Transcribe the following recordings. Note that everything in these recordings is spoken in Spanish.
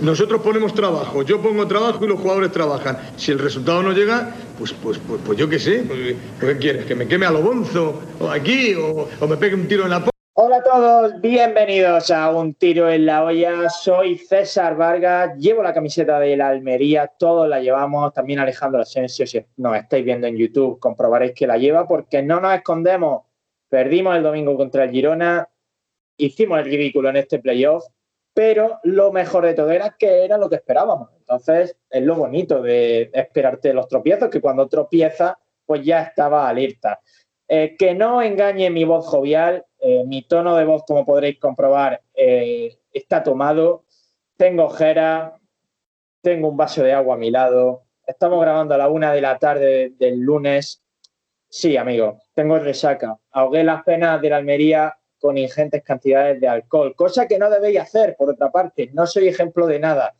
Nosotros ponemos trabajo, yo pongo trabajo y los jugadores trabajan. Si el resultado no llega, pues, pues, pues, pues yo qué sé, pues, ¿qué quieres? ¿Que me queme a lo bonzo? ¿O aquí? ¿O, o me pegue un tiro en la Hola a todos, bienvenidos a Un Tiro en la Olla. Soy César Vargas, llevo la camiseta de la Almería, todos la llevamos. También Alejandro Asensio, si nos estáis viendo en YouTube, comprobaréis que la lleva porque no nos escondemos. Perdimos el domingo contra el Girona, hicimos el ridículo en este playoff, pero lo mejor de todo era que era lo que esperábamos. Entonces, es lo bonito de esperarte los tropiezos, que cuando tropieza, pues ya estaba alerta. Eh, que no engañe mi voz jovial, eh, mi tono de voz, como podréis comprobar, eh, está tomado. Tengo ojera, tengo un vaso de agua a mi lado. Estamos grabando a la una de la tarde del lunes. Sí, amigo, tengo resaca. Ahogué las penas de la Almería con ingentes cantidades de alcohol, cosa que no debéis hacer, por otra parte, no soy ejemplo de nada.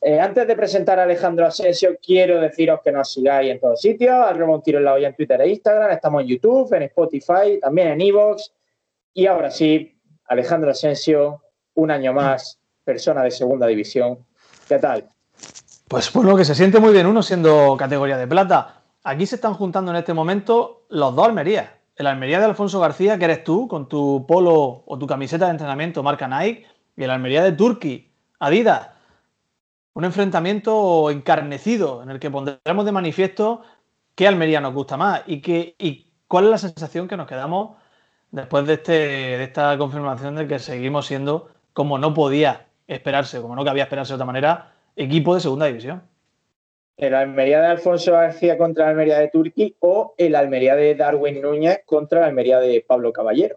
Eh, antes de presentar a Alejandro Asensio, quiero deciros que nos sigáis en todos sitios, arroba un tiro en la olla en Twitter e Instagram, estamos en YouTube, en Spotify, también en Evox. Y ahora sí, Alejandro Asensio, un año más, persona de segunda división. ¿Qué tal? Pues bueno, que se siente muy bien uno siendo categoría de plata. Aquí se están juntando en este momento los dos Almerías el Almería de Alfonso García, que eres tú, con tu polo o tu camiseta de entrenamiento marca Nike, y el Almería de Turki, Adidas. Un enfrentamiento encarnecido en el que pondremos de manifiesto qué Almería nos gusta más y, y cuál es la sensación que nos quedamos después de, este, de esta confirmación de que seguimos siendo, como no podía esperarse, como no cabía esperarse de otra manera, equipo de segunda división el Almería de Alfonso García contra el Almería de Turquía o el Almería de Darwin Núñez contra el Almería de Pablo Caballero.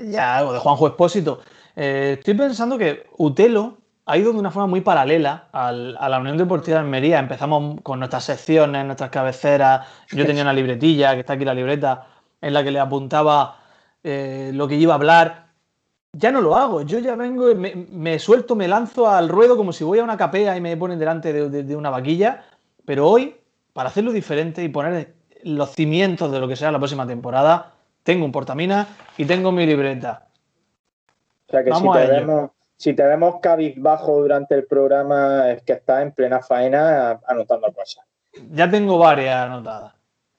Ya, o de Juanjo Expósito. Eh, estoy pensando que Utelo ha ido de una forma muy paralela a la Unión Deportiva de Almería. Empezamos con nuestras secciones, nuestras cabeceras. Yo tenía una libretilla, que está aquí la libreta, en la que le apuntaba eh, lo que iba a hablar ya no lo hago. Yo ya vengo, me, me, suelto, me lanzo al ruedo como si voy a una capea y me ponen delante de, una vaquilla. Pero hoy, para hacerlo diferente y poner los cimientos de lo que será la próxima temporada, tengo un portamina y tengo mi libreta. O sea que si te, vemos, si te, vemos, cabizbajo durante el programa, es que estás en plena faena anotando cosas. Ya tengo varias anotadas.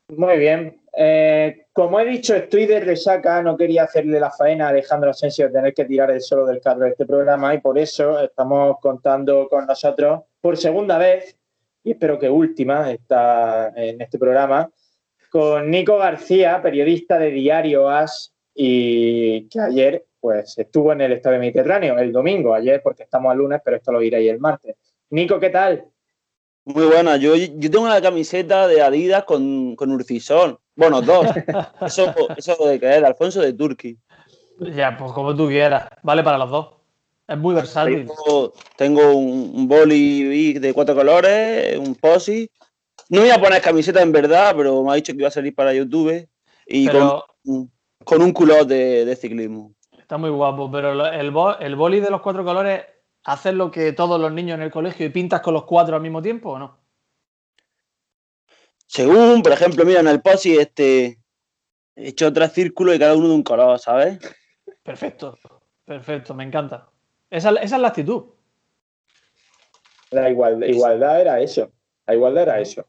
Muy bien. Eh, como he dicho, estoy de resaca, no quería hacerle la faena a Alejandro Asensio tener que tirar el solo del carro de este programa y por eso estamos contando con nosotros por segunda vez, y espero que última está en este programa, con Nico García, periodista de Diario As y que ayer pues estuvo en el Estadio Mediterráneo, el domingo, ayer porque estamos al lunes, pero esto lo ahí el martes. Nico, ¿qué tal? Muy buena. Yo, yo tengo una camiseta de Adidas con, con Urcisol. Bueno, dos. eso, eso de que es, Alfonso de Turquía. Ya, pues como tú quieras. Vale para los dos. Es muy versátil. Tengo, un, boli de cuatro colores, un posi. No voy a poner camiseta en verdad, pero me ha dicho que iba a salir para YouTube. Y con, con, un culot de, de, ciclismo. Está muy guapo, pero el, el boli de los cuatro colores ¿Haces lo que todos los niños en el colegio y pintas con los cuatro al mismo tiempo o no? Según, por ejemplo, mira, en el posi este he hecho tres círculos y cada uno de un color, ¿sabes? Perfecto, perfecto, me encanta. Esa, es la actitud. La igualdad, era eso. La igualdad era eso.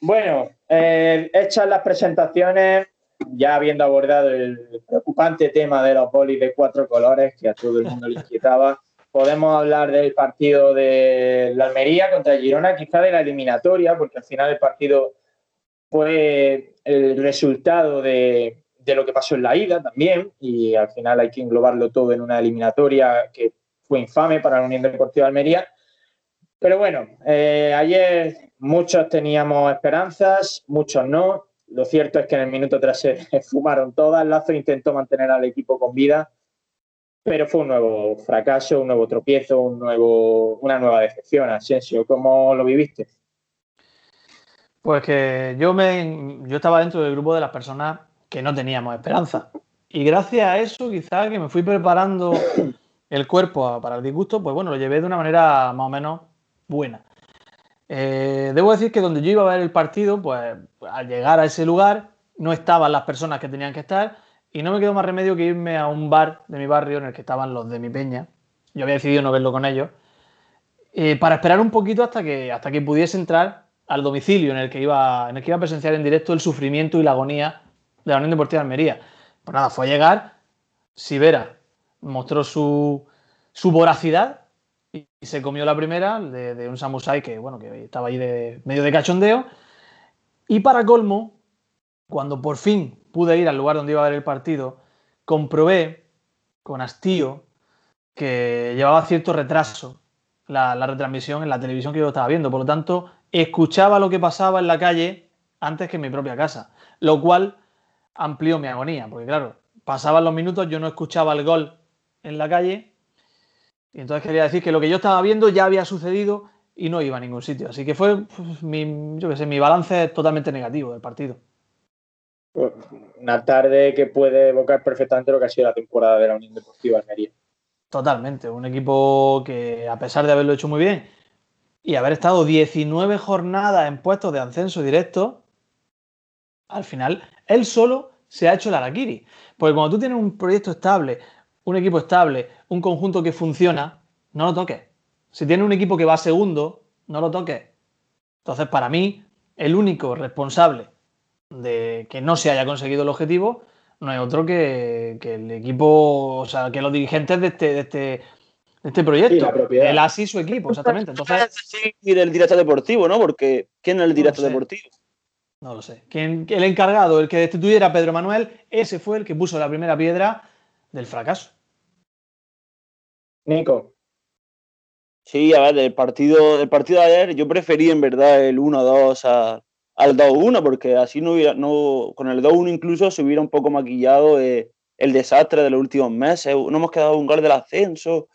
Bueno, eh, hechas las presentaciones, ya habiendo abordado el preocupante tema de los bolis de cuatro colores que a todo el mundo le inquietaba, podemos hablar del partido de la Almería contra Girona, quizá de la eliminatoria, porque al final el partido fue el resultado de, lo que pasó en la ida también, y al final hay que englobarlo todo en una eliminatoria que fue infame para la Unión Deportiva de Almería. Pero bueno, eh, ayer muchos teníamos esperanzas, muchos no. Lo cierto es que en el minuto 3 se fumaron todas. Lazo intentó mantener al equipo con vida, pero fue un nuevo fracaso, un nuevo tropiezo, un nuevo, una nueva decepción. Asensio, ¿cómo lo viviste? Pues que yo, me, yo estaba dentro del grupo de las personas que no teníamos esperanza. Y gracias a eso, quizás que me fui preparando el cuerpo para el disgusto, pues bueno, lo llevé de una manera más o menos buena. Eh, debo decir que donde yo iba a ver el partido, pues al llegar a ese lugar, no estaban las personas que tenían que estar y no me quedó más remedio que irme a un bar de mi barrio en el que estaban los de mi peña, yo había decidido no verlo con ellos, eh, para esperar un poquito hasta que, hasta que pudiese entrar al domicilio en el, que iba, en el que iba a presenciar en directo el sufrimiento y la agonía de la Unión Deportiva de Almería. Pues nada, fue a llegar, Sibera mostró su, su voracidad y, se comió la primera de, un Samusai que, bueno, que estaba ahí de medio de cachondeo. Y para colmo, cuando por fin pude ir al lugar donde iba a ver el partido, comprobé con hastío que llevaba cierto retraso la, retransmisión en la televisión que yo estaba viendo. Por lo tanto, escuchaba lo que pasaba en la calle antes que en mi propia casa. Lo cual amplió mi agonía, porque claro, pasaban los minutos, yo no escuchaba el gol en la calle. Y entonces quería decir que lo que yo estaba viendo ya había sucedido y no iba a ningún sitio. Así que fue pues, mi, yo sé, mi balance totalmente negativo del partido. Una tarde que puede evocar perfectamente lo que ha sido la temporada de la Unión Deportiva Almería. Totalmente, un equipo que a pesar de haberlo hecho muy bien y haber estado 19 jornadas en puestos de ascenso directo, al final él solo se ha hecho el Arakiri. Porque cuando tú tienes un proyecto estable, un equipo estable, un conjunto que funciona, no lo toques. Si tienes un equipo que va segundo, no lo toques. Entonces, para mí, el único responsable de que no se haya conseguido el objetivo no es otro que, el equipo, o sea, que los dirigentes de este, de este, este proyecto. el ASI su equipo, exactamente. Entonces, sí, el director deportivo, ¿no? Porque ¿quién es el director deportivo? No lo sé. ¿Quién, el encargado, el que destituyera a Pedro Manuel, ese fue el que puso la primera piedra del fracaso. Nico. Sí, a ver, del partido, del partido de ayer yo preferí en verdad el 1-2 al 2-1, porque así no hubiera, no, con el 2-1 incluso se hubiera un poco maquillado el desastre de los últimos meses. No hemos quedado un gol del ascenso,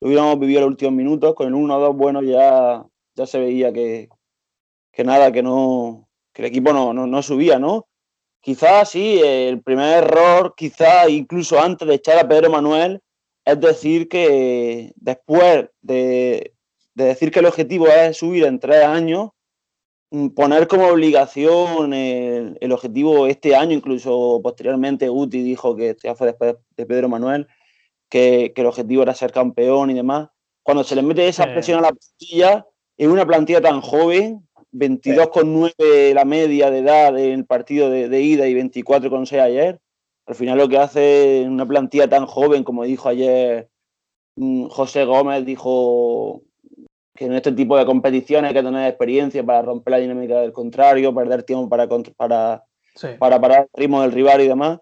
lo hubiéramos vivido los últimos minutos, con el 1-2 bueno ya, ya se veía que, que nada, que no, que el equipo no, no, subía, ¿no? Quizás sí, el primer error, quizás incluso antes de echar a Pedro Manuel, es decir que después de, decir que el objetivo es subir en tres años, poner como obligación el, objetivo este año, incluso posteriormente Uti dijo que ya fue después de Pedro Manuel, que, el objetivo era ser campeón y demás. Cuando se le mete esa presión a la plantilla, en una plantilla tan joven, 22,9 la media de edad en el partido de, ida y 24,6 ayer. Al final lo que hace una plantilla tan joven, como dijo ayer mm, José Gómez, dijo que en este tipo de competiciones hay que tener experiencia para romper la dinámica del contrario, perder tiempo para, para, para parar el ritmo del rival y demás.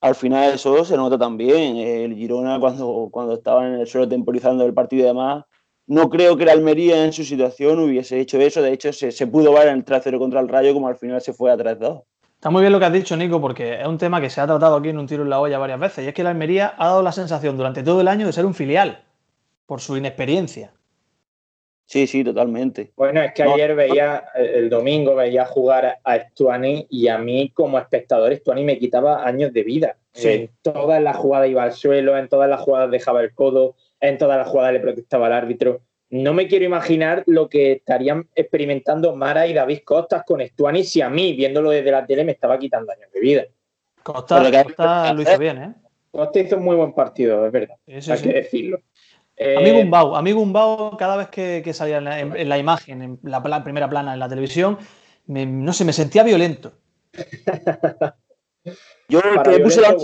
Al final eso se nota también. El Girona cuando, cuando estaba en el suelo temporizando el partido y demás, no creo que la Almería en su situación hubiese hecho eso. De hecho, se, pudo ver en el 3-0 contra el Rayo, como al final se fue a 3-2. Está muy bien lo que has dicho, Nico, porque es un tema que se ha tratado aquí en un tiro en la olla varias veces. Y es que la Almería ha dado la sensación durante todo el año de ser un filial, por su inexperiencia. Sí, sí, totalmente. Bueno, es que ayer veía, el domingo veía jugar a Stuani y a mí como espectador Stuani me quitaba años de vida. En todas las jugadas iba al suelo, en todas las jugadas dejaba el codo, en todas las jugadas le protestaba al árbitro. No me quiero imaginar lo que estarían experimentando Mara y David Costas con Estuani si a mí, viéndolo desde la tele, me estaba quitando años de vida. Costa, lo hizo bien, ¿eh? Costa hizo un muy buen partido, es verdad. hay que decirlo. Amigo Umbau, amigo Umbau, cada vez que, salía en la, imagen, en la, primera plana en la televisión, no sé, me sentía violento. Yo me puse la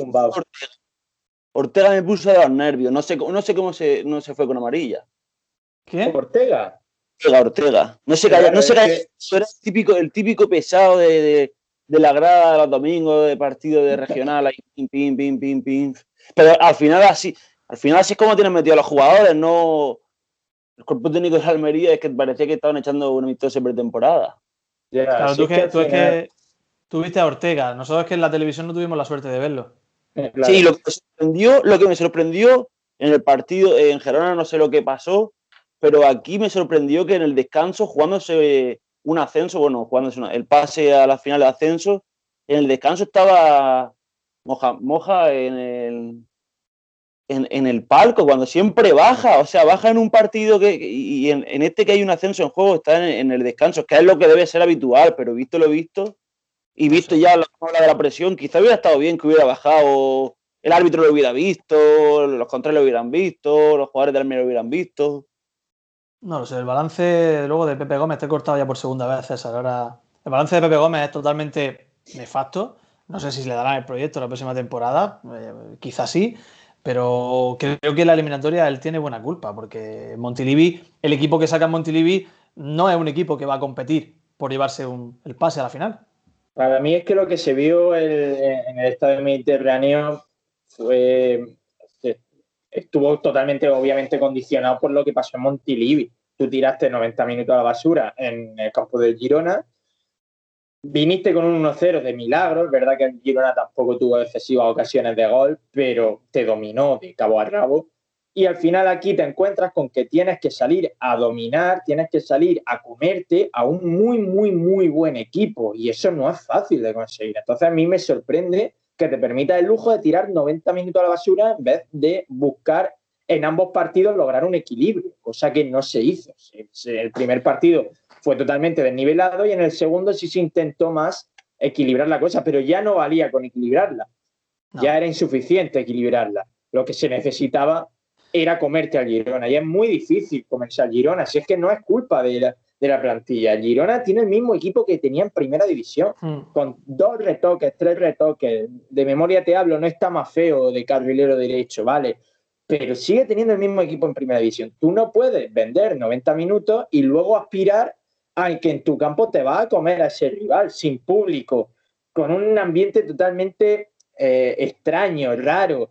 Ortega me puso de los nervios. No sé, no sé cómo se, no se fue con amarilla. ¿Qué? Ortega. Ortega, Ortega. No se calla, no calla. Eso era el típico, el típico pesado de, la grada de los domingos, de partido de regional, ahí, pim, pim, pim, pim, pim. Pero al final así, al final así es como tienen metido a los jugadores, no. El cuerpo técnico de Almería es que parecía que estaban echando una amistosa pretemporada. claro, tú, que, tú es que tuviste a Ortega. Nosotros es que en la televisión no tuvimos la suerte de verlo. Eh, sí, lo que, me sorprendió, lo que me sorprendió en el partido, en Gerona no sé lo que pasó, pero aquí me sorprendió que en el descanso, jugándose un ascenso, bueno, jugándose el pase a la final de ascenso, en el descanso estaba Moja, Moja en el, en, el palco, cuando siempre baja, o sea, baja en un partido que, y en, este que hay un ascenso en juego, está en, en, el descanso, que es lo que debe ser habitual, pero visto lo visto, y visto ya la ola de la presión, quizá hubiera estado bien que hubiera bajado el árbitro lo hubiera visto, los controles lo hubieran visto, los jugadores del Almería lo hubieran visto. No lo sé, el balance luego de Pepe Gómez, te he cortado ya por segunda vez, César. Ahora, el balance de Pepe Gómez es totalmente nefasto. No sé si le darán el proyecto la próxima temporada, eh, quizás sí, pero creo que la eliminatoria él tiene buena culpa, porque Montilivi, el equipo que saca Montilivi, no es un equipo que va a competir por llevarse el pase a la final. Para mí es que lo que se vio en el estadio mediterráneo fue estuvo totalmente, obviamente, condicionado por lo que pasó en Montilivi. Tú tiraste 90 minutos a la basura en el campo del Girona, viniste con un 1-0 de milagro, es verdad que el Girona tampoco tuvo excesivas ocasiones de gol, pero te dominó de cabo a rabo. Y al final aquí te encuentras con que tienes que salir a dominar, tienes que salir a comerte a un muy, muy, muy buen equipo. Y eso no es fácil de conseguir. Entonces a mí me sorprende que te permita el lujo de tirar 90 minutos a la basura en vez de buscar en ambos partidos lograr un equilibrio, cosa que no se hizo. El primer partido fue totalmente desnivelado y en el segundo sí se intentó más equilibrar la cosa, pero ya no valía con equilibrarla. Ya era insuficiente equilibrarla. Lo que se necesitaba era comerte al Girona. Y es muy difícil comerse al Girona, si es que no es culpa de la, de la plantilla. Girona tiene el mismo equipo que tenía en primera división, hmm. con dos retoques, tres retoques. De memoria te hablo, no está más feo de carrilero derecho, ¿vale? Pero sigue teniendo el mismo equipo en primera división. Tú no puedes vender 90 minutos y luego aspirar a que en tu campo te va a comer a ese rival sin público, con un ambiente totalmente eh, extraño, raro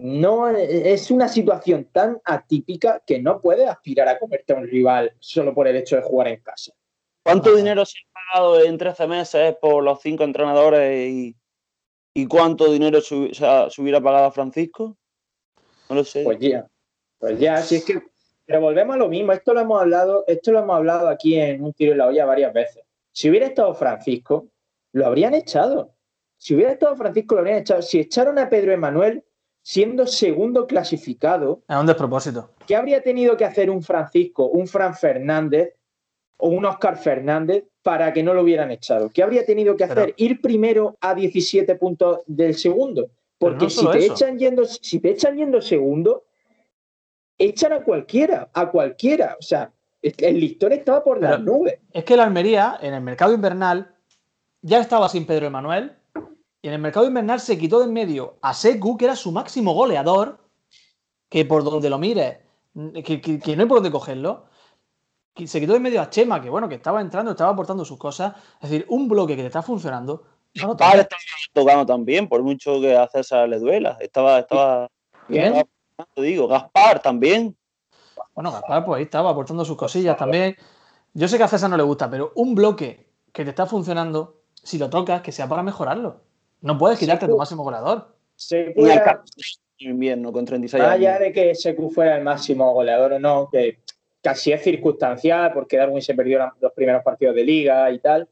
no es una situación tan atípica que no puedes aspirar a comerte a un rival solo por el hecho de jugar en casa. ¿Cuánto dinero se ha pagado en 13 meses por los cinco entrenadores y, cuánto dinero se, hubiera pagado a Francisco? No lo sé. Pues ya, pues ya, si es que. Pero volvemos a lo mismo, esto lo hemos hablado, esto lo hemos hablado aquí en un tiro en la olla varias veces. Si hubiera estado Francisco, lo habrían echado. Si hubiera estado Francisco, lo habrían echado. Si echaron a Pedro Emanuel, siendo segundo clasificado. Es un despropósito. ¿Qué habría tenido que hacer un Francisco, un Fran Fernández o un Oscar Fernández para que no lo hubieran echado? ¿Qué habría tenido que hacer? Ir primero a 17 puntos del segundo. Porque si, te echan yendo, si te echan yendo segundo, echan a cualquiera, a cualquiera. O sea, el listón estaba por las nubes. Es que la Almería, en el mercado invernal, ya estaba sin Pedro Emanuel, y en el mercado invernal se quitó de en medio a Seku, que era su máximo goleador, que por donde lo mires, que, no hay por dónde cogerlo. Se quitó de en medio a Chema, que bueno, que estaba entrando, estaba aportando sus cosas. Es decir, un bloque que te está funcionando. Gaspar estaba tocando también, por mucho que a César le duela. Estaba, estaba. Bien. Digo, Gaspar también. Bueno, Gaspar, pues ahí estaba aportando sus cosillas también. Yo sé que a César no le gusta, pero un bloque que te está funcionando, si lo tocas, que sea para mejorarlo. No puedes quitarte tu máximo goleador. Secu invierno con 36 años. allá de que Secu fuera el máximo goleador o no, que casi es circunstancial porque Darwin se perdió los primeros partidos de liga y tal.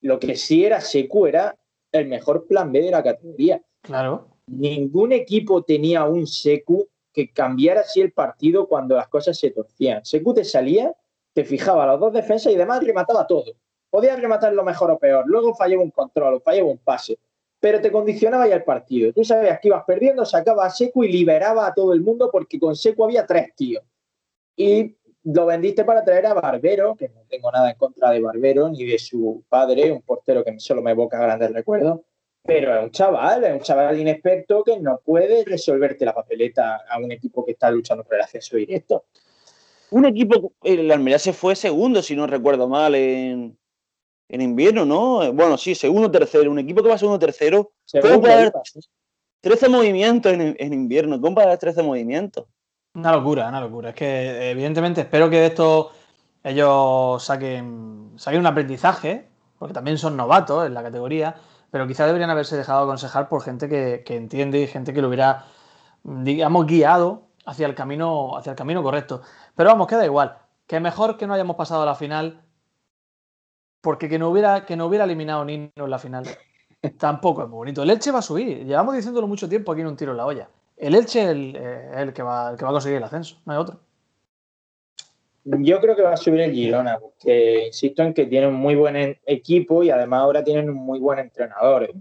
Lo que sí era Secu era el mejor plan B de la categoría. Claro. Ningún equipo tenía un Secu que cambiara así el partido cuando las cosas se torcían. Secu te salía, te fijaba las dos defensas y demás remataba todo. Podía rematar lo mejor o peor. Luego fallaba un control o fallaba un pase pero te condicionaba ya el partido. Tú sabías que ibas perdiendo, sacaba a Seco y liberaba a todo el mundo porque con Seco había tres tíos. Y lo vendiste para traer a Barbero, que no tengo nada en contra de Barbero ni de su padre, un portero que solo me evoca grandes recuerdos, pero es un chaval, es un chaval inexperto que no puede resolverte la papeleta a un equipo que está luchando por el acceso directo. Un equipo, el Almería se fue segundo, si no recuerdo mal, en, en invierno, ¿no? Bueno, sí, segundo, tercero. Un equipo que va segundo, tercero. ¿Cómo puede haber 13 movimientos en, invierno? ¿Cómo puede haber 13 movimientos? Una locura, una locura. Es que, evidentemente, espero que de esto ellos saquen, saquen un aprendizaje, porque también son novatos en la categoría, pero quizá deberían haberse dejado aconsejar por gente que, entiende y gente que lo hubiera, digamos, guiado hacia el camino, hacia el camino correcto. Pero vamos, queda igual. Que mejor que no hayamos pasado a la final porque que no hubiera, que no hubiera eliminado Nino en la final tampoco es muy bonito. El Elche va a subir, llevamos diciéndolo mucho tiempo aquí en un tiro en la olla. El Elche es el, eh, que va, que va a conseguir el ascenso, no hay otro. Yo creo que va a subir el Girona, porque insisto en que tiene un muy buen equipo y además ahora tienen un muy buen entrenador.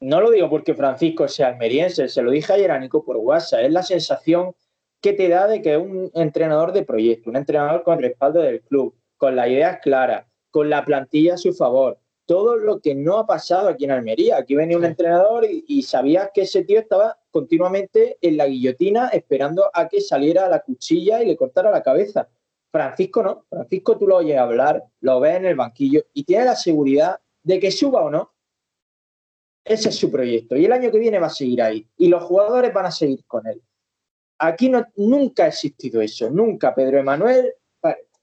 no lo digo porque Francisco sea almeriense, se lo dije ayer a Nico por WhatsApp, es la sensación que te da de que es un entrenador de proyecto, un entrenador con respaldo del club, con las ideas claras, con la plantilla a su favor. Todo lo que no ha pasado aquí en Almería. Aquí venía un entrenador y, y sabías que ese tío estaba continuamente en la guillotina esperando a que saliera la cuchilla y le cortara la cabeza. Francisco no. Francisco tú lo oyes hablar, lo ves en el banquillo y tiene la seguridad de que suba o no, ese es su proyecto. Y el año que viene va a seguir ahí. Y los jugadores van a seguir con él. Aquí no, nunca ha existido eso. Nunca. Pedro Emanuel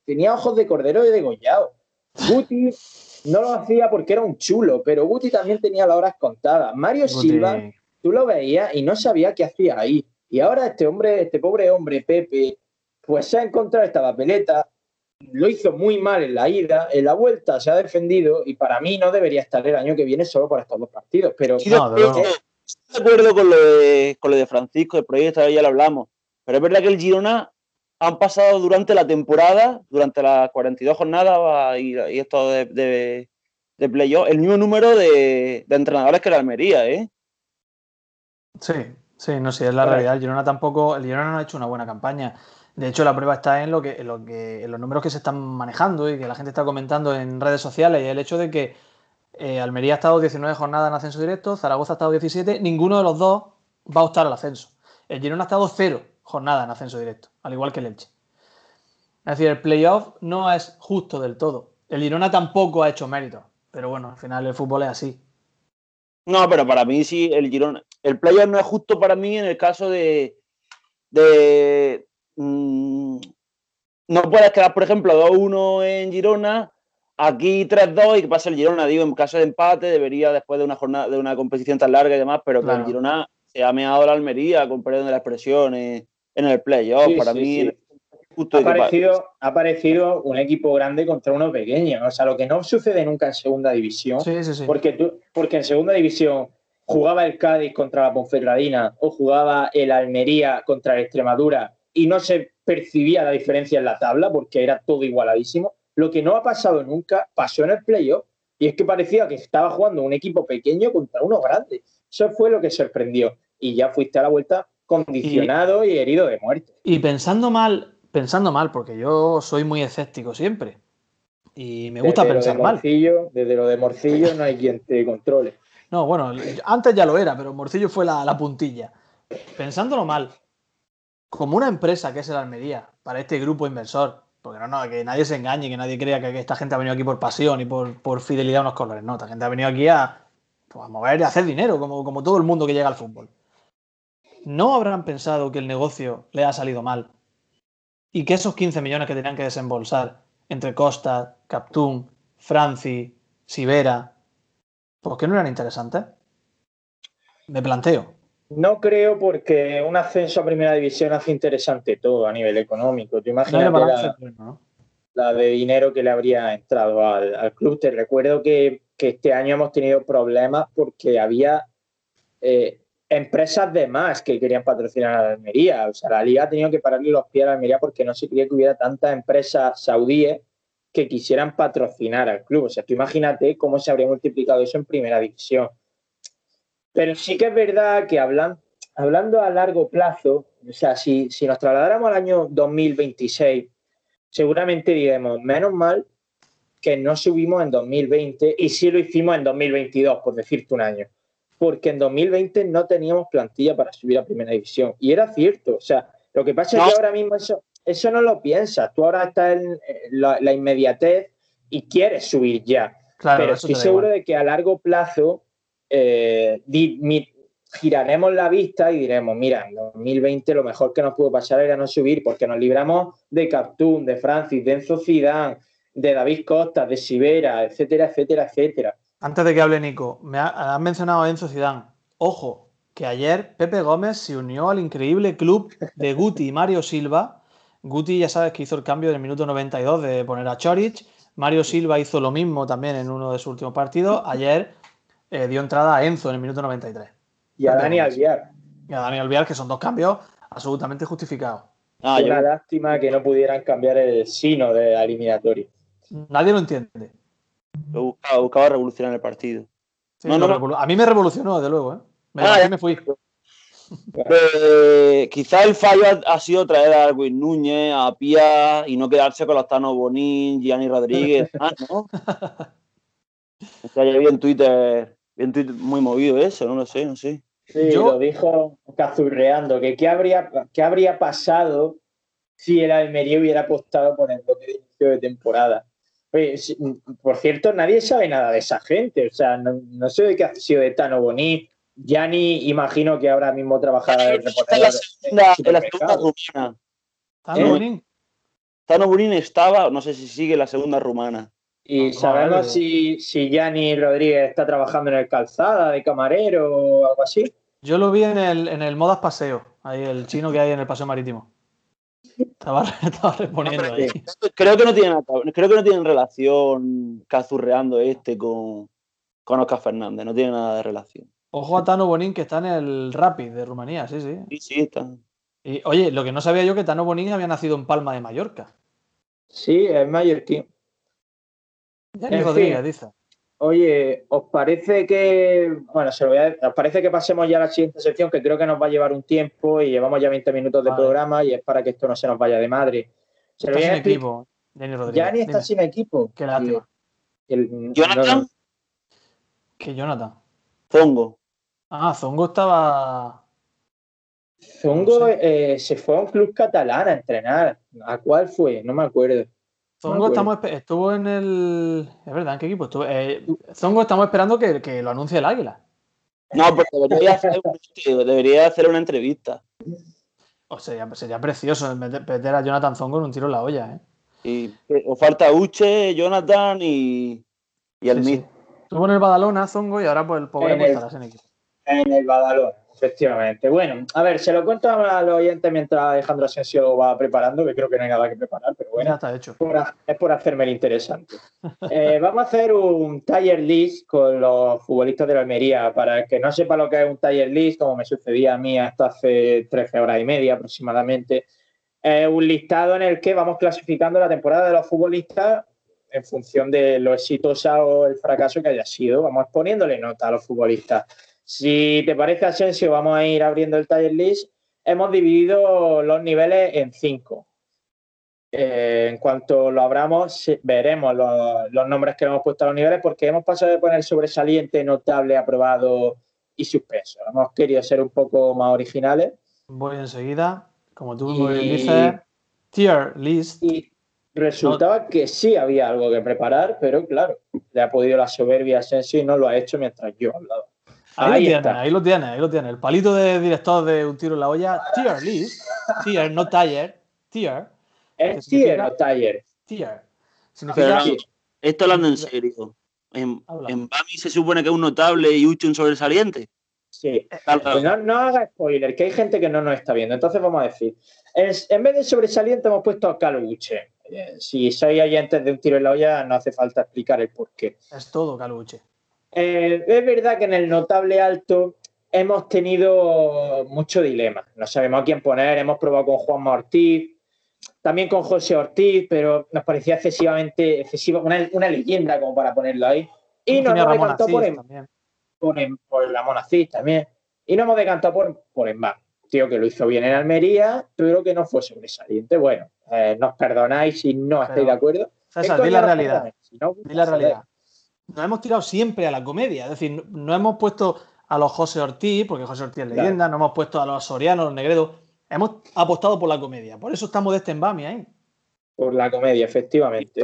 tenía ojos de cordero y degollado. Guti no lo hacía porque era un chulo, pero Guti también tenía las horas contadas. Mario Silva, tú lo veías y no sabía qué hacía ahí. Y ahora este hombre, este pobre hombre, Pepe, pues se ha encontrado esta papeleta, lo hizo muy mal en la ida, en la vuelta se ha defendido y para mí no debería estar el año que viene solo por estos dos partidos. Pero no, estoy de acuerdo con lo de, con lo de Francisco, el proyecto, ya lo hablamos. Pero es verdad que el Girona han pasado durante la temporada, durante las 42 jornadas y, y esto de, de, de playoff, el mismo número de, de, entrenadores que la Almería, ¿eh? Sí, sí, no sé, es la realidad. El Girona tampoco, el Girona no ha hecho una buena campaña. De hecho, la prueba está en lo que, en lo que, en los números que se están manejando y que la gente está comentando en redes sociales y el hecho de que eh, Almería ha estado 19 jornadas en ascenso directo, Zaragoza ha estado 17, ninguno de los dos va a optar al ascenso. El Girona ha estado cero jornadas en ascenso directo, al igual que el Elche. Es decir, el playoff no es justo del todo. El Girona tampoco ha hecho mérito, pero bueno, al final el fútbol es así. No, pero para mí sí, el Girona. El playoff no es justo para mí en el caso de, de, Mm, no puedes quedar, por ejemplo, 2-1 en Girona, aquí 3-2 y que pase el Girona. Digo, en caso de empate debería, después de una jornada, de una competición tan larga y demás, pero que el Girona se ha meado la Almería, con perdón de las expresiones, en el playoff. Sí, Para sí, mí, sí. Justo ha, parecido, ha aparecido un equipo grande contra uno pequeño. O sea, lo que no sucede nunca en segunda división. Porque, tú, porque en segunda división jugaba el Cádiz contra la Ponferradina o jugaba el Almería contra el Extremadura y no se percibía la diferencia en la tabla porque era todo igualadísimo. Lo que no ha pasado nunca pasó en el playoff y es que parecía que estaba jugando un equipo pequeño contra uno grande. Eso fue lo que sorprendió y ya fuiste a la vuelta condicionado y, y herido de muerte. Y pensando mal, pensando mal, porque yo soy muy escéptico siempre y me gusta desde pensar lo de Morcillo, mal. Desde lo de Morcillo no hay quien te controle. No, bueno, antes ya lo era, pero Morcillo fue la, la puntilla. Pensándolo mal, como una empresa que es el Almería, para este grupo inversor, porque no, no, que nadie se engañe, que nadie crea que esta gente ha venido aquí por pasión y por, por fidelidad a unos colores. No, esta gente ha venido aquí a, pues, a mover y a hacer dinero, como, como todo el mundo que llega al fútbol. ¿No habrán pensado que el negocio le ha salido mal? Y que esos 15 millones que tenían que desembolsar entre Costa, Captún, Franci, Sibera, ¿por qué no eran interesantes? Me planteo. No creo porque un ascenso a primera división hace interesante todo a nivel económico. Te imaginas no la, ¿no? la, de dinero que le habría entrado al, al club. Te recuerdo que, que, este año hemos tenido problemas porque había eh, empresas de más que querían patrocinar a la Almería. O sea, la liga ha tenido que pararle los pies a la Almería porque no se quería que hubiera tantas empresas saudíes que quisieran patrocinar al club. O sea, tú imagínate cómo se habría multiplicado eso en primera división. Pero sí que es verdad que hablan, hablando a largo plazo, o sea, si, si nos trasladáramos al año 2026, seguramente diremos, menos mal que no subimos en 2020 y sí lo hicimos en 2022, por decirte un año. Porque en 2020 no teníamos plantilla para subir a primera división. Y era cierto. O sea, lo que pasa no. es que ahora mismo eso, eso no lo piensas. Tú ahora estás en la, la inmediatez y quieres subir ya. Claro, Pero estoy seguro igual. de que a largo plazo eh, di, mi, giraremos la vista y diremos, mira, en 2020 lo mejor que nos pudo pasar era no subir porque nos libramos de Captún, de Francis, de Enzo Zidane, de David Costa, de Sibera, etcétera, etcétera, etcétera. Antes de que hable Nico, me ha, han mencionado a Enzo Zidane. Ojo, que ayer Pepe Gómez se unió al increíble club de Guti y Mario Silva. Guti ya sabes que hizo el cambio en el minuto 92 de poner a Chorich. Mario Silva hizo lo mismo también en uno de sus últimos partidos. Ayer eh, dio entrada a Enzo en el minuto 93. Y a Dani Alviar. Y a Dani Alviar, que son dos cambios absolutamente justificados. Ah, Una yo... lástima que no pudieran cambiar el sino de la eliminatoria. Nadie lo entiende. Lo buscaba, buscaba revolucionar el partido. A mí me revolucionó, desde luego. ¿eh? Me, ah, me fui. Eh, quizá el fallo ha, sido traer a Alwin Núñez, a Pía y no quedarse con los Tano Bonín, Gianni Rodríguez. ah, ¿no? O sea, ya vi en Twitter, en Twitter muy movido eso, no lo sé, no sé. Sí, Yo... lo dijo cazurreando, que qué habría, qué habría pasado si el Almería hubiera apostado por el bloque de inicio de temporada. Por cierto, nadie sabe nada de esa gente. O sea, no, sé de qué ha sido de Tano Boní. ni imagino que ahora mismo trabajará en la segunda rumana. ¿Tano ¿Eh? Bonín? Tano Bonín estaba, no sé si sigue la segunda rumana. ¿Y sabemos si, si Gianni Rodríguez está trabajando en el calzada de camarero o algo así? Yo lo vi en el, en el Modas Paseo, ahí el chino que hay en el Paseo Marítimo. Estaba, respondiendo ahí. Creo que no tienen, creo que no tienen relación cazurreando este con, con Oscar Fernández, no tiene nada de relación. Ojo a Tano Bonín que está en el Rapid de Rumanía, sí, sí. Sí, sí, está. Y, oye, lo que no sabía yo que Tano Bonín había nacido en Palma de Mallorca. Sí, es mallorquín. Ya Rodríguez, dice. Oye, ¿os parece que, bueno, se lo voy a, ¿os parece que pasemos ya a la siguiente sección que creo que nos va a llevar un tiempo y llevamos ya 20 minutos de programa y es para que esto no se nos vaya de madre? Se está sin equipo, Dani Rodríguez. Ya ni está sin equipo. Qué lástima. ¿Jonathan? ¿Qué Jonathan? Zongo. Ah, Zongo estaba... Zongo eh, se fue a un club catalán a entrenar. ¿A cuál fue? No me acuerdo. Zongo estamos, estuvo en el. Es verdad, ¿en qué equipo estuvo? Eh, Zongo estamos esperando que, que, lo anuncie el Águila. No, porque debería hacer, debería hacer una entrevista. O sería, sería precioso meter a Jonathan Zongo en un tiro en la olla, ¿eh? Y os falta Uche, Jonathan y, y el sí, Estuvo en el Badalona, Zongo, y ahora pues el pobre en el, en equipo. En el Badalona. Efectivamente. Bueno, a ver, se lo cuento a los oyentes mientras Alejandro Asensio va preparando, que creo que no hay nada que preparar, pero bueno. Ya está hecho. es por hacerme el interesante. Eh, vamos a hacer un tier list con los futbolistas de la Almería. Para el que no sepa lo que es un tier list, como me sucedía a mí hasta hace 13 horas y media aproximadamente, es un listado en el que vamos clasificando la temporada de los futbolistas en función de lo exitosa o el fracaso que haya sido. Vamos poniéndole nota a los futbolistas. Si te parece, Asensio, vamos a ir abriendo el tier list. Hemos dividido los niveles en cinco. Eh, en cuanto lo abramos, veremos los, nombres que hemos puesto a los niveles, porque hemos pasado de poner sobresaliente, notable, aprobado y suspenso. Hemos querido ser un poco más originales. Voy enseguida. Como tú muy bien dices, tier list. Y resultaba que sí había algo que preparar, pero claro, le ha podido la soberbia a Asensio y no lo ha hecho mientras yo hablaba. Ahí, lo tiene, ahí lo tiene, ahí lo tiene. El palito de director de Un tiro en la olla, tier list, tier, no taller, tier. Es tier, no taller. Tier. Significa... esto hablando en serio. En, en, Bami se supone que es un notable y Ucho un sobresaliente. Sí. Pues no, no, haga spoiler, que hay gente que no nos está viendo. Entonces vamos a decir, en vez de sobresaliente hemos puesto a Caluche. Eh, si soy oyentes de un tiro en la olla, no hace falta explicar el porqué. Es todo Caluche. Eh, es verdad que en el notable alto hemos tenido mucho dilema. No sabemos a quién poner. Hemos probado con Juan Ortiz, también con José Ortiz, pero nos parecía excesivamente excesiva, una, leyenda como para ponerlo ahí. Y nos hemos decantado por, en, por, la Monacís también. Y nos hemos decantado por, por Tío que lo hizo bien en Almería, pero que no fue sobresaliente. Bueno, eh, nos perdonáis si no estáis de acuerdo. César, di la realidad. di la realidad nos hemos tirado siempre a la comedia. Es decir, no hemos puesto a los José Ortiz, porque José Ortiz es leyenda, no hemos puesto a los Sorianos, los Negredos. Hemos apostado por la comedia. Por eso estamos de este embami ahí. Por la comedia, efectivamente.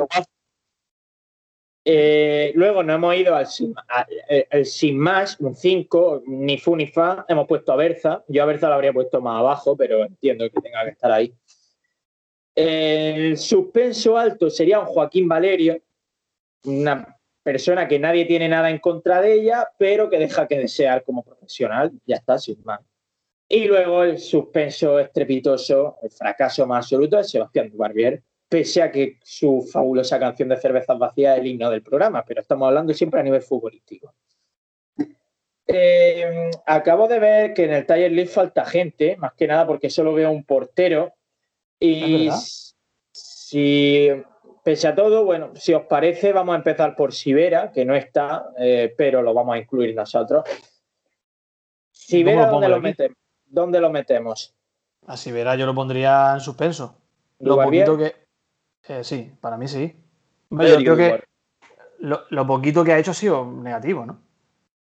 Eh, luego no hemos ido al sin, más, un 5, ni fu ni fa. Hemos puesto a Berza. Yo a Berza lo habría puesto más abajo, pero entiendo que tenga que estar ahí. El suspenso alto sería un Joaquín Valerio, una persona que nadie tiene nada en contra de ella, pero que deja que desear como profesional, ya está, sin más. Y luego el suspenso estrepitoso, el fracaso más absoluto de Sebastián Dubarbier, pese a que su fabulosa canción de cervezas vacías es el himno del programa, pero estamos hablando siempre a nivel futbolístico. Eh, acabo de ver que en el Taller League falta gente, más que nada porque solo veo un portero. Y si pese a todo, bueno, si os parece, vamos a empezar por Sibera, que no está, eh, pero lo vamos a incluir nosotros. Sibera, ¿dónde lo, metemos? ¿dónde lo metemos? A Sibera yo lo pondría en suspenso. Lo poquito que. Eh, sí, para mí sí. Yo creo que lo, poquito que ha hecho ha sido negativo, ¿no?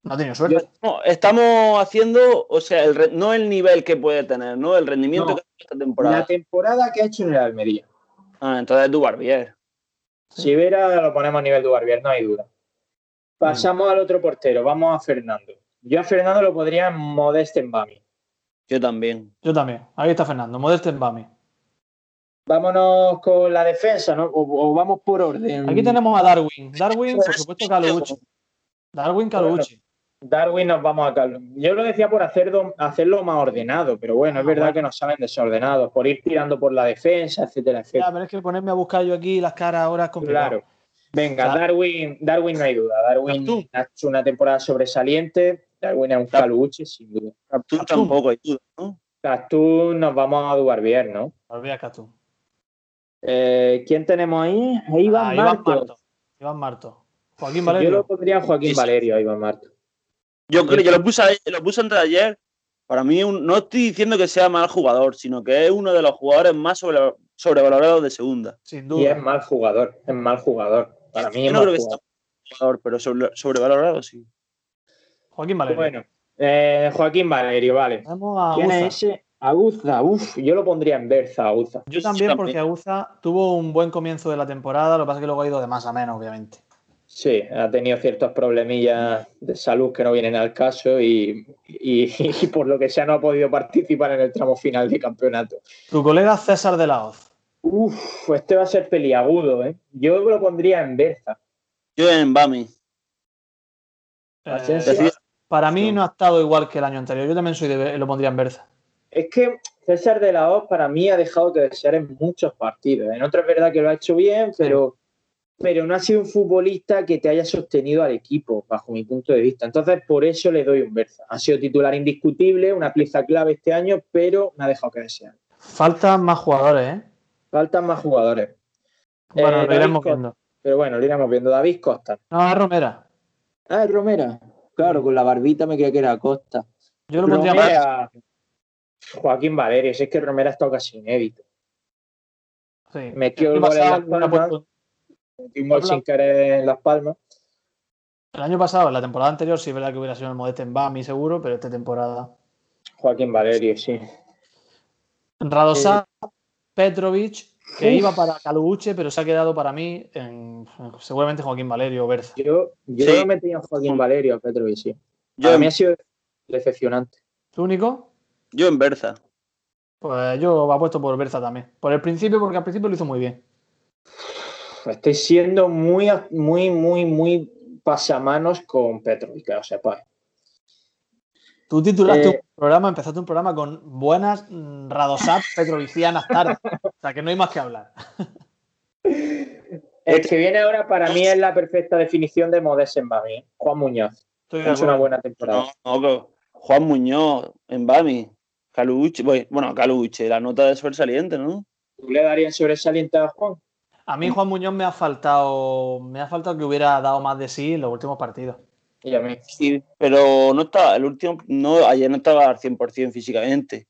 No ha tenido suerte. no, estamos haciendo, o sea, no el nivel que puede tener, ¿no? El rendimiento que ha hecho esta temporada. La temporada que ha hecho en el Almería. Ah, entonces Dubarbier. Si Vera lo ponemos a nivel Dubarbier, no hay duda. Pasamos al otro portero, vamos a Fernando. Yo a Fernando lo podría en Modeste en Bami. Yo también. Yo también. Ahí está Fernando, Modeste en Bami. Vámonos con la defensa, ¿no? O, vamos por orden. Aquí tenemos a Darwin. Darwin, por supuesto, Calucci. Darwin, Calucci. Darwin nos vamos a calmar. Yo lo decía por hacerlo, hacerlo más ordenado, pero bueno, es ah, verdad que nos salen desordenados, por ir tirando por la defensa, etcétera, etcétera. Ya, pero es que ponerme a buscar yo aquí las caras ahora es complicado. Claro. Venga, Darwin, Darwin no hay duda. Darwin ha hecho una temporada sobresaliente. Darwin es un caluche, sin duda. Castún tampoco hay duda, ¿no? Castún nos vamos a dubar bien, ¿no? Olvida Castún. Eh, ¿Quién tenemos ahí? Iván, ah, Marto. Iván Marto. Joaquín Valerio. Yo lo pondría Joaquín Valerio a Iván Marto. Yo creo que yo lo puse, lo puse antes de ayer. Para mí, no estoy diciendo que sea mal jugador, sino que es uno de los jugadores más sobrevalorados de segunda. Sin duda. Y es mal jugador, es mal jugador. Para mí es no creo que sea jugador, pero sobrevalorado sí. Joaquín Valerio. Bueno, eh, Joaquín Valerio, vale. ¿Quién es ese? Aguza, uff, yo lo pondría en Berza, Aguza. Yo también, porque Aguza tuvo un buen comienzo de la temporada, lo que pasa es que luego ha ido de más a menos, obviamente. Sí, ha tenido ciertos problemillas de salud que no vienen al caso y, por lo que sea no ha podido participar en el tramo final de campeonato. Tu colega César de la Hoz. Uf, este va a ser peliagudo, ¿eh? Yo lo pondría en Berza. Yo en Bami. Eh, para mí no ha estado igual que el año anterior. Yo también soy de, lo pondría en Berza. Es que César de la Hoz para mí ha dejado que desear en muchos partidos. En otros es verdad que lo ha hecho bien, pero pero no ha sido un futbolista que te haya sostenido al equipo, bajo mi punto de vista. Entonces, por eso le doy un Berza. Ha sido titular indiscutible, una pieza clave este año, pero me ha dejado que desear. Faltan más jugadores, ¿eh? Faltan más jugadores. Bueno, lo eh, iremos viendo. Pero bueno, lo iremos viendo. David Costa. No, es Romera. Ah, es Romera. Claro, con la barbita me creía que era Costa. Yo lo pondría más. Joaquín Valerio, si es que Romera está casi inédito. Sí. Me quiero el un gol sin querer en Las Palmas. El año pasado, la temporada anterior, sí es verdad que hubiera sido el Modeste en Bami, seguro, pero esta temporada. Joaquín Valerio, sí. Radosá, Petrovic, que iba para Caluche, pero se ha quedado para mí en, seguramente Joaquín Valerio o Berza. Yo, yo lo metí en Joaquín Valerio a Petrovic, sí. Yo, a mí ha sido decepcionante. ¿Tu único? Yo en Berza. Pues yo apuesto por Berza también. Por el principio, porque al principio lo hizo muy bien estoy siendo muy, muy, muy, muy pasamanos con Petrovic, que lo sepáis. Tú titulaste un eh, programa, empezaste un programa con buenas mm, Radosat petrovicianas tarde. o sea que no hay más que hablar. El que viene ahora para mí es la perfecta definición de Modes en Bami, ¿eh? Juan Muñoz. Es una buena temporada. Juan Muñoz en Bami. Caluche, bueno, Caluche, la nota de sobresaliente, ¿no? ¿Tú le darías sobresaliente a Juan? A mí Juan Muñoz me ha faltado, me ha faltado que hubiera dado más de sí en los últimos partidos. Y a mí. Sí, pero no estaba, el último, no, ayer no estaba al 100% físicamente.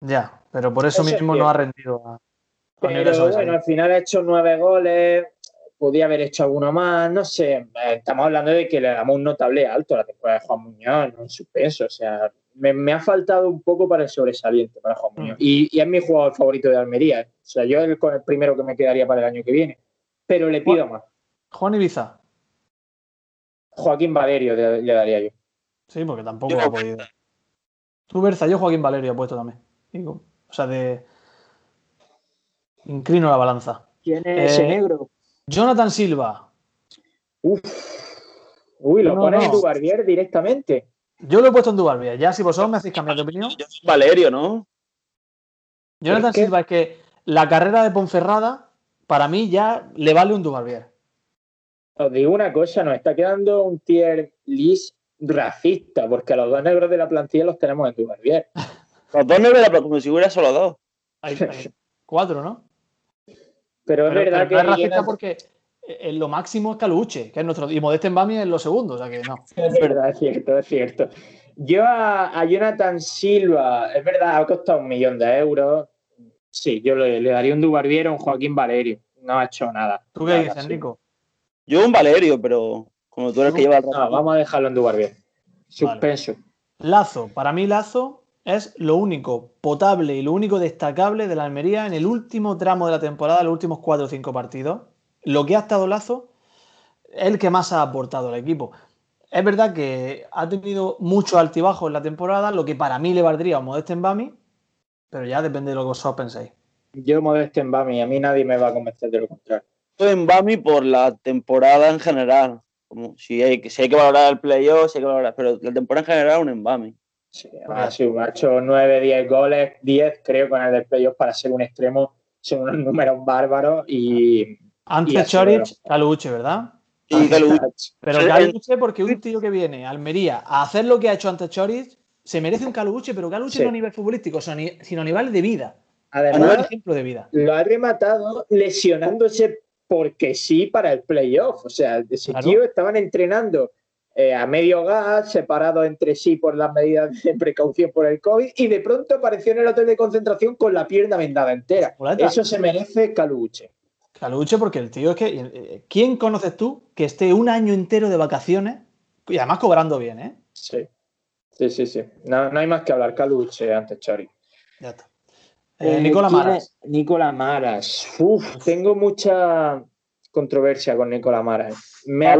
Ya, pero por eso, mismo no ha rendido. A, pero bueno, al final ha hecho nueve goles, podía haber hecho alguno más, no sé. Estamos hablando de que le damos un notable alto a la temporada de Juan Muñoz, no en peso, o sea, me, ha faltado un poco para el sobresaliente para Juan Muñoz. Mm. Y, es mi jugador favorito de Almería. O sea, yo es con el primero que me quedaría para el año que viene. Pero le pido más. Juan Ibiza. Joaquín Valerio le, daría yo. Sí, porque tampoco ha podido. Tú, Berza, yo Joaquín Valerio he puesto también. o sea, de. Inclino la balanza. ¿Quién es ese eh, negro? Jonathan Silva. Uf. Uy, lo pones en tu barbier directamente. Yo lo he puesto en Duvalvia. Ya, si vosotros me hacéis cambiar de opinión. Valerio, ¿no? Jonathan Silva es que la carrera de Ponferrada, para mí ya le vale un Duvalvier. Os digo una cosa, nos está quedando un tier list racista, porque los dos negros de la plantilla los tenemos en Duvalvier. los dos negros de la plantilla, como si hubiera solo dos. Hay, cuatro, ¿no? Pero es verdad que. No es racista porque lo máximo es Caluche, que es nuestro. Y Modeste Bami es lo segundo, o sea que no. Es verdad, es cierto, es cierto. Yo a, Jonathan Silva, es verdad, ha costado un millón de euros. Sí, yo le, daría un Dubarbier a un Joaquín Valerio. No ha hecho nada. ¿Tú qué dices, Nico? Yo un Valerio, pero como tú eres que lleva el No, vamos a dejarlo en Dubarbier. Suspenso. Lazo, para mí Lazo es lo único potable y lo único destacable de la Almería en el último tramo de la temporada, los últimos cuatro o cinco partidos. Lo que ha estado Lazo es el que más ha aportado al equipo. Es verdad que ha tenido muchos altibajos en la temporada, lo que para mí le valdría a Modeste en Bami, pero ya depende de lo que vosotros penséis. Yo Modeste en Bami, a mí nadie me va a convencer de lo contrario. Estoy en Bami por la temporada en general. Como si, hay, si hay que valorar el playoff, si hay que valorar, pero la temporada en general un Embami. Sí, ha, ha hecho 9, 10 goles, 10 creo con el del playoff para ser un extremo, son unos números bárbaros y... Antes Chorich, Caluche, ¿verdad? Sí, Caluche. Pero Caluche porque un tío que viene a Almería a hacer lo que ha hecho antes Chorich, se merece un Caluche, pero Caluche no a nivel futbolístico, sino a nivel de vida. Además, ejemplo de vida. lo ha rematado lesionándose porque sí para el playoff. O sea, ese tío estaban entrenando eh, a medio gas, separados entre sí por las medidas de precaución por el COVID, y de pronto apareció en el hotel de concentración con la pierna vendada entera. Eso se merece Caluche. Caluche, porque el tío es que. Eh, ¿Quién conoces tú que esté un año entero de vacaciones y además cobrando bien, eh? Sí. Sí, sí, sí. No, hay más que hablar. Caluche antes, Chari. Ya está. Eh, Nicolás Maras. Nicolás Maras. Uf, tengo mucha controversia con Nicolás Maras. Me,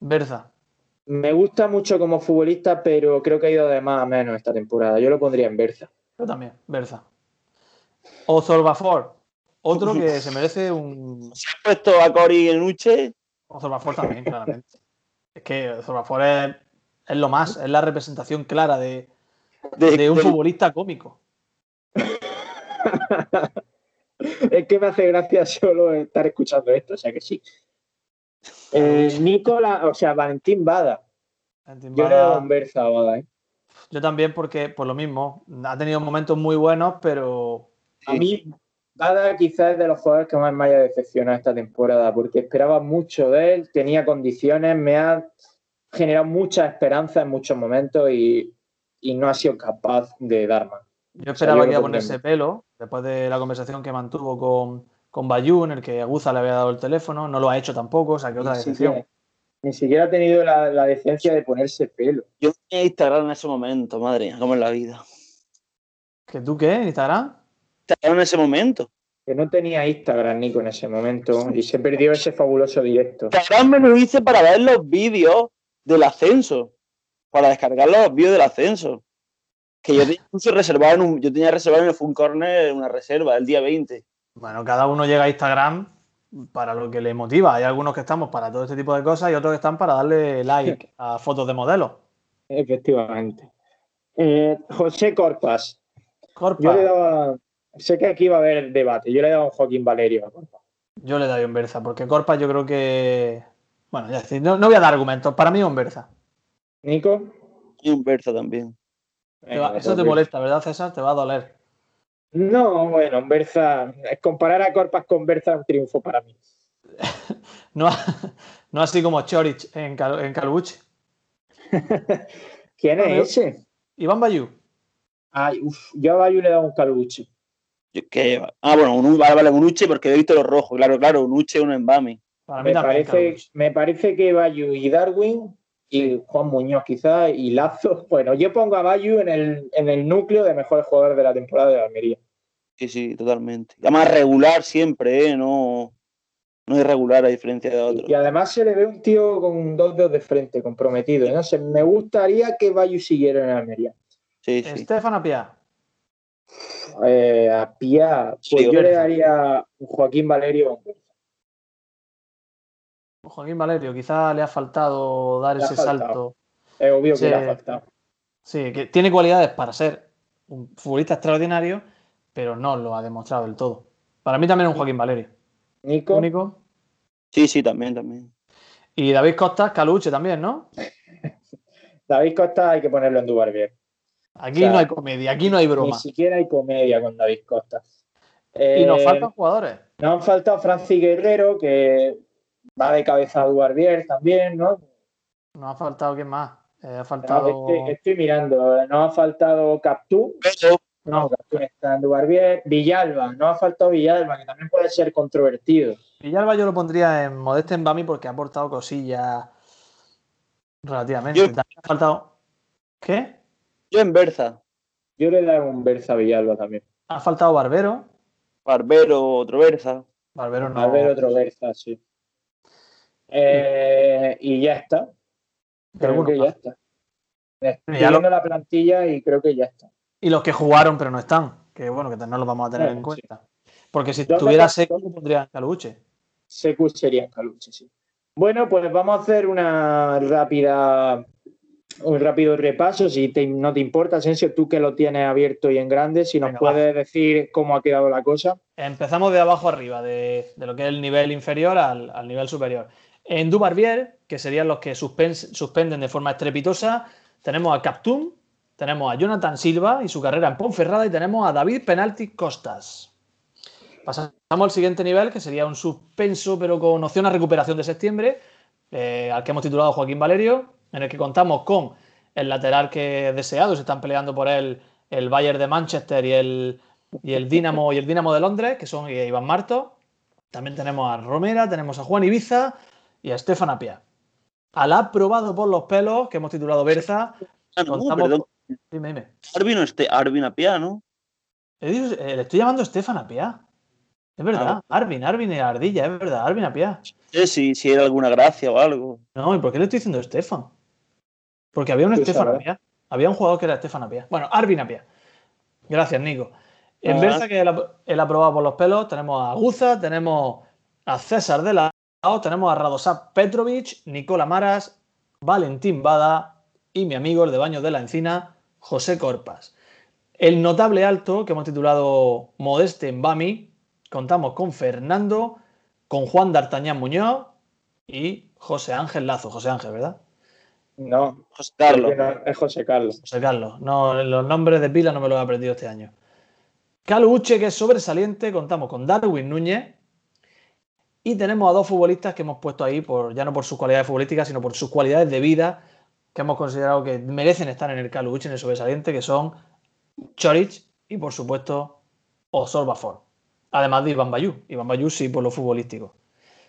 Berza. Me gusta mucho como futbolista, pero creo que ha ido de más a menos esta temporada. Yo lo pondría en Berza. Yo también, Berza. O Zorbafor, otro que se merece un. ¿Se ha puesto a Cori en Uche? O Zorbafor también, claramente. es que Zorbafor es, es, lo más, es la representación clara de, de un futbolista cómico. es que me hace gracia solo estar escuchando esto, o sea que sí. Eh, Nicola, o sea, Valentín Bada. A Bada, ¿eh? Yo también, porque por lo mismo, ha tenido momentos muy buenos, pero. A mí, Bada quizás es de los jugadores que más me haya decepcionado esta temporada, porque esperaba mucho de él, tenía condiciones, me ha generado mucha esperanza en muchos momentos y, y no ha sido capaz de dar más. Yo esperaba que iba a ponerse pelo, después de la conversación que mantuvo con, con Bayú, en el que Aguza le había dado el teléfono, no lo ha hecho tampoco, o sea que otra decepción. Ni siquiera ha tenido la, decencia de ponerse pelo. Yo tenía Instagram en ese momento, madre como en la vida. ¿Que tú qué? ¿Instagram? En ese momento. Que no tenía Instagram, Nico, en ese momento. Y se perdió ese fabuloso directo. Instagram me lo hice para ver los vídeos del ascenso. Para descargar los vídeos del ascenso. Que yo tenía reservado en un, yo tenía reservado en el Fun Corner una reserva el día 20. Bueno, cada uno llega a Instagram para lo que le motiva. Hay algunos que estamos para todo este tipo de cosas y otros que están para darle like a fotos de modelos. Efectivamente. Eh, José Corpas. Corpas. Yo le daba, sé que aquí va a haber debate. Yo le he dado a Joaquín Valerio a Corpas. Yo le doy un Berza, porque Corpas yo creo que. Bueno, ya no, no voy a dar argumentos. Para mí es un Berza. ¿Nico? Y un Berza también eso te molesta, ¿verdad, César? Te va a doler. No, bueno, Berza, comparar a Corpas con Berza es un triunfo para mí. no, no así como Chorich en, en Calbuche. ¿Quién es ese? Iván Bayú. Ay, uf, yo a Bayú le he dado un Calbuche. Ah, bueno, un, vale, vale, un Uche porque he visto los rojos. Claro, claro, un Uche un Embami. me, parece, me parece que Bayú y Darwin y Juan Muñoz quizás y Lazo. Bueno, yo pongo a Bayu en el, en el núcleo de mejores jugadores de la temporada de Almería. Sí, sí, totalmente. Además regular siempre, ¿eh? No, no irregular a diferencia de otros. Y además se le ve un tío con dos dedos de frente, comprometido. No sé, me gustaría que Bayu siguiera en Almería. Sí, sí. Estefan Apia. Eh, Apia, pues yo le daría un Joaquín Valerio. Joaquín Valerio, quizá le ha faltado dar ese salto. Es obvio que le ha faltado. Sí, que tiene cualidades para ser un futbolista extraordinario, pero no lo ha demostrado del todo. Para mí también es un Joaquín Valerio. Nico. Nico. Sí, sí, también, también. Y David Costa, Caluche también, ¿no? David Costa hay que ponerlo en Dubarbier. Aquí no hay comedia, aquí no hay broma. Ni siquiera hay comedia con David Costa. y nos faltan jugadores. Nos han faltado Francis Guerrero, que va de cabeza a Duarbier también, ¿no? Nos ha faltado quién más. ha faltado. estoy, mirando. Nos ha faltado Captú. No, Captú está en Duarbier. Villalba. Nos ha faltado Villalba, que también puede ser controvertido. Villalba yo lo pondría en Modeste en Bami porque ha aportado cosillas relativamente. También ha faltado. ¿Qué? Yo en Berza. Yo le he un Berza a Villalba también. Ha faltado Barbero. Barbero, otro Berza. Barbero no. Barbero, otro Berza, sí. Eh, y ya está. Creo que ya está. Estoy viendo la plantilla y creo que ya está. Y los que jugaron pero no están, que bueno, que no los vamos a tener en cuenta. Porque si estuviera Secu, pondría Caluche. Secu sería Caluche, sí. Bueno, pues vamos a hacer una rápida un rápido repaso, si no te importa, Asensio, tú que lo tienes abierto y en grande, si nos puedes decir cómo ha quedado la cosa. Empezamos de abajo arriba, de, lo que es el nivel inferior al, nivel superior. En Dubarbier, que serían los que suspenden de forma estrepitosa, tenemos a Captum, tenemos a Jonathan Silva y su carrera en Ponferrada y tenemos a David Penalti Costas. Pasamos al siguiente nivel, que sería un suspenso, pero con opción a recuperación de septiembre, eh, al que hemos titulado Joaquín Valerio, en el que contamos con el lateral que es deseado, se están peleando por él el Bayern de Manchester y el, y el Dinamo y el Dinamo de Londres, que son Iván Marto. También tenemos a Romera, tenemos a Juan Ibiza y a Estefan Apia. Al aprobado por los pelos, que hemos titulado Berza. Ah, perdón. Dime, dime. Arvin, este, Arvin Apia, ¿no? Eh, le estoy llamando Estefan Apia. Es verdad, ah. Arvin, Arvin y Ardilla, es verdad, Arvin Apia. Sí, si, si era alguna gracia o algo. No, ¿y por qué le estoy diciendo Estefan? Porque había un Estefan Apia. Había un jugador que era Estefan Apia. Bueno, Arvin Apia. Gracias, Nico. En Berza, que él, ha probado por los pelos, tenemos a Guza, tenemos a César de la tenemos a Radosav Petrovic, Nicola Maras, Valentín Bada y mi amigo el de Baños de la Encina, José Corpas. El notable alto que hemos titulado Modeste en Bami, contamos con Fernando, con Juan D'Artagnan Muñoz y José Ángel Lazo. José Ángel, ¿verdad? No, José Carlos. es José Carlos. José Carlos. No, los nombres de pila no me los he aprendido este año. Caluche, que es sobresaliente, contamos con Darwin Núñez. Y tenemos a dos futbolistas que hemos puesto ahí, por, ya no por sus cualidades futbolísticas, sino por sus cualidades de vida, que hemos considerado que merecen estar en el Caluche, en el sobresaliente, que son Chorich y, por supuesto, Osor Además de Iván Bayú. Iván Bayú sí por lo futbolístico.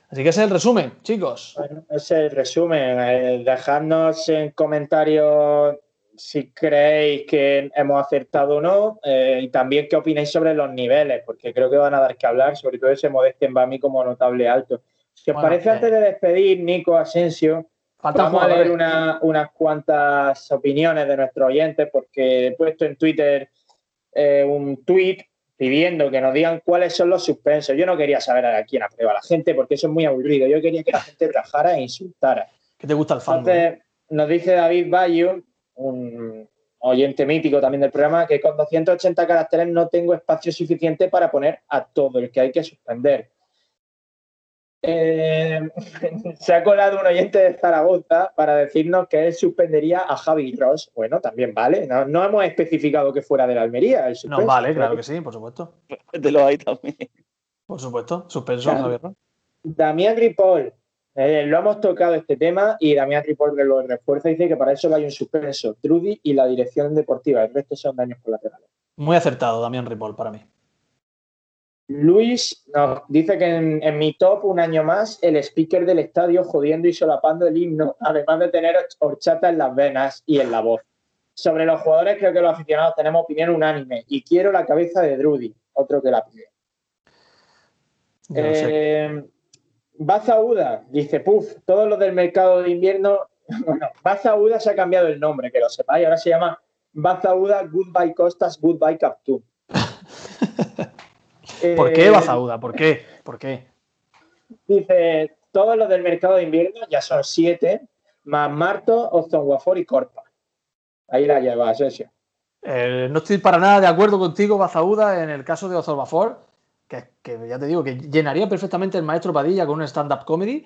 Así que ese es el resumen, chicos. ese es el resumen. Eh, dejadnos en comentarios si creéis que hemos acertado o no eh, y también qué opináis sobre los niveles, porque creo que van a dar que hablar, sobre todo ese Modeste Bami como notable alto. Si os parece, antes de despedir, Nico Asensio, vamos a leer unas cuantas opiniones de nuestros oyentes, porque he puesto en Twitter eh, un tweet pidiendo que nos digan cuáles son los suspensos. Yo no quería saber a quién aprueba la gente porque eso es muy aburrido. Yo quería que la gente rajara e insultara. ¿Qué te gusta el fan? Entonces, nos dice David Bayo, un oyente mítico también del programa, que con 280 caracteres no tengo espacio suficiente para poner a todo el que hay que suspender. Eh, se ha colado un oyente de Zaragoza para decirnos que él suspendería a Javi Ross. Bueno, también vale. No, hemos especificado que fuera de la Almería. no, vale, claro que sí, por supuesto. De lo hay también. Por supuesto, suspenso Javi Ross. Damián Ripoll, eh, lo hemos tocado este tema y Damián Ripoll lo refuerza y dice que para eso hay un suspenso. Trudy y la dirección deportiva. El resto son daños colaterales. Muy acertado, Damián Ripoll, para mí. Luis nos dice que en, mi top, un año más, el speaker del estadio jodiendo y solapando el himno, además de tener horchata en las venas y en la voz. Sobre los jugadores, creo que los aficionados tenemos opinión unánime y quiero la cabeza de Drudy, otro que la pide. Eh, Baza Uda dice, puf, todos los del mercado de invierno. Bueno, Baza Uda se ha cambiado el nombre, que lo sepáis, ahora se llama Baza Uda Goodbye Costas, Goodbye Captum. ¿Por qué Bazauda? ¿Por qué? ¿Por qué? Dice, todos los del mercado de invierno, ya son siete, más Marto, Ozonguafor y Corpa. Ahí la lleva, Sesio. Eh, no estoy para nada de acuerdo contigo, Bazauda, en el caso de Ozonguafor, que, que ya te digo, que llenaría perfectamente el maestro Padilla con un stand-up comedy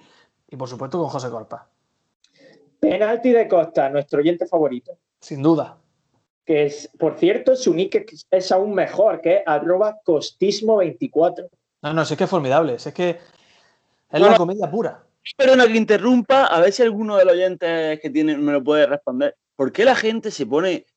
y por supuesto con José Corpa. Penalti de Costa, nuestro oyente favorito. Sin duda. Que es, por cierto, su nick es aún mejor, que es arroba costismo24. No, no, es que es formidable, es que es la comedia pura. Perdona que interrumpa, a ver si alguno de los oyentes que tiene me lo puede responder. ¿Por qué la gente se pone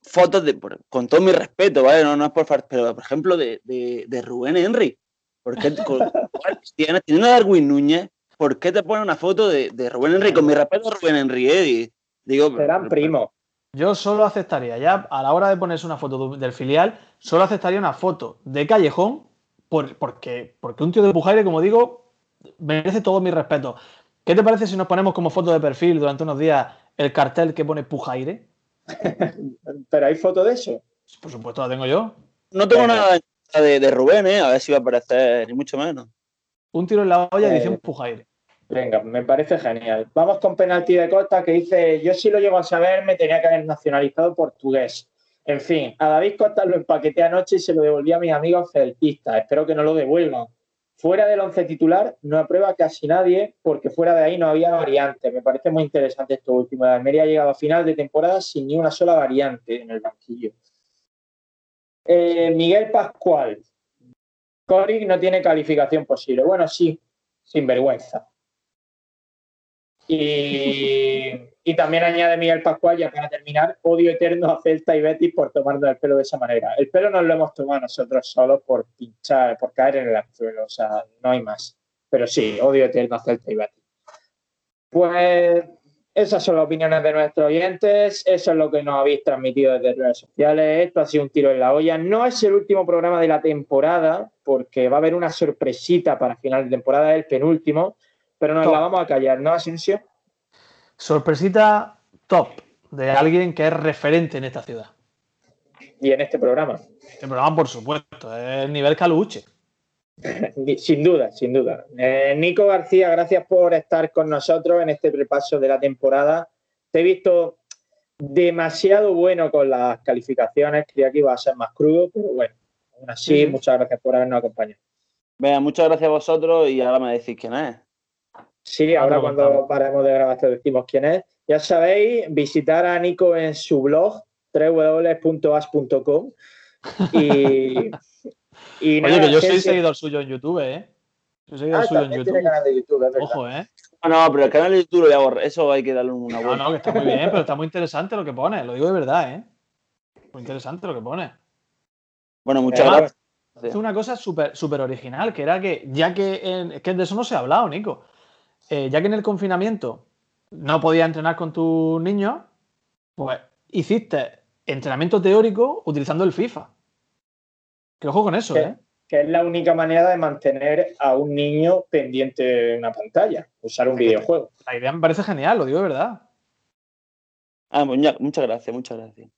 fotos de, con todo mi respeto, ¿vale? No, no es por pero por ejemplo de, de, Rubén Henry. ¿Por qué teniendo a Darwin Núñez, ¿por qué te pone una foto de, Rubén Henry? Con mi respeto a Rubén Henry, ¿eh? Digo, Serán primos. Yo solo aceptaría, ya a la hora de ponerse una foto del filial, solo aceptaría una foto de Callejón, porque, porque un tío de Pujaire, como digo, merece todo mi respeto. ¿Qué te parece si nos ponemos como foto de perfil durante unos días el cartel que pone Pujaire? ¿Pero hay foto de eso? Por supuesto, la tengo yo. No tengo nada de, de, Rubén, ¿eh? A ver si va a aparecer, ni mucho menos. Un tiro en la olla, eh, edición Pujaire. Venga, me parece genial. Vamos con penalti de Costa que dice, yo si lo llego a saber me tenía que haber nacionalizado portugués. En fin, a David Costa lo empaqueté anoche y se lo devolví a mis amigos celtistas. Espero que no lo devuelvan. Fuera del once titular no aprueba casi nadie porque fuera de ahí no había variante. Me parece muy interesante esto último. La Almería ha llegado a final de temporada sin ni una sola variante en el banquillo. Eh, Miguel Pascual. Coric no tiene calificación posible. Bueno, sí, sin vergüenza. Y y también añade Miguel Pascual, ya para terminar, odio eterno a Celta y Betis por tomarnos el pelo de esa manera. El pelo no lo hemos tomado nosotros solo por pinchar, por caer en el anzuelo, o sea, no hay más. Pero sí, odio eterno a Celta y Betis. Pues esas son las opiniones de nuestros oyentes, eso es lo que nos habéis transmitido desde redes sociales. Esto ha sido un tiro en la olla. No es el último programa de la temporada, porque va a haber una sorpresita para final de temporada, el penúltimo, pero nos la vamos a callar, ¿no, Asensio? Sorpresita top de alguien que es referente en esta ciudad. Y en este programa. Este programa, por supuesto, es el nivel Caluche. sin duda, sin duda. Eh, Nico García, gracias por estar con nosotros en este repaso de la temporada. Te he visto demasiado bueno con las calificaciones. Creía que iba a ser más crudo, pero bueno, aún así, muchas gracias por habernos acompañado. Venga, muchas gracias a vosotros y ahora me decís quién es. Sí, ahora cuando paremos de grabar te decimos quién es. Ya sabéis, visitar a Nico en su blog www.as.com y, y Oye, que yo soy seguidor suyo en YouTube, ¿eh? Soy seguidor ah, suyo en YouTube. canal de YouTube Ojo, ¿eh? No, no, pero el canal de YouTube lo eso hay que darle una vuelta. No, no, que está muy bien, pero está muy interesante lo que pone, lo digo de verdad, ¿eh? Muy interesante lo que pone. Bueno, muchas gracias. Es una cosa súper super original, que era que, ya que, en, que de eso no se ha hablado, Nico. Eh, ya que en el confinamiento no podías entrenar con tus niños, pues hiciste entrenamiento teórico utilizando el FIFA. Que ojo con eso, ¿eh? Que es la única manera de mantener a un niño pendiente de una pantalla, usar un videojuego. La idea me parece genial, lo digo de verdad. Ah, pues muchas gracias, muchas gracias.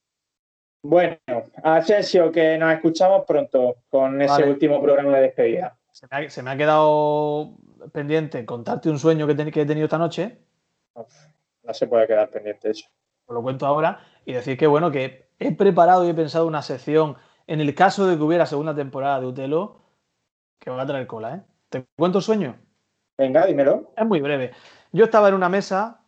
Bueno, Asensio, que nos escuchamos pronto con ese último programa de despedida. se me ha quedado pendiente contarte un sueño que, he tenido esta noche. No se puede quedar pendiente eso. Os lo cuento ahora y decir que, bueno, que he preparado y he pensado una sección en el caso de que hubiera segunda temporada de Utelo que va a traer cola, ¿eh? ¿Te cuento sueño? Venga, dímelo. Es muy breve. Yo estaba en una mesa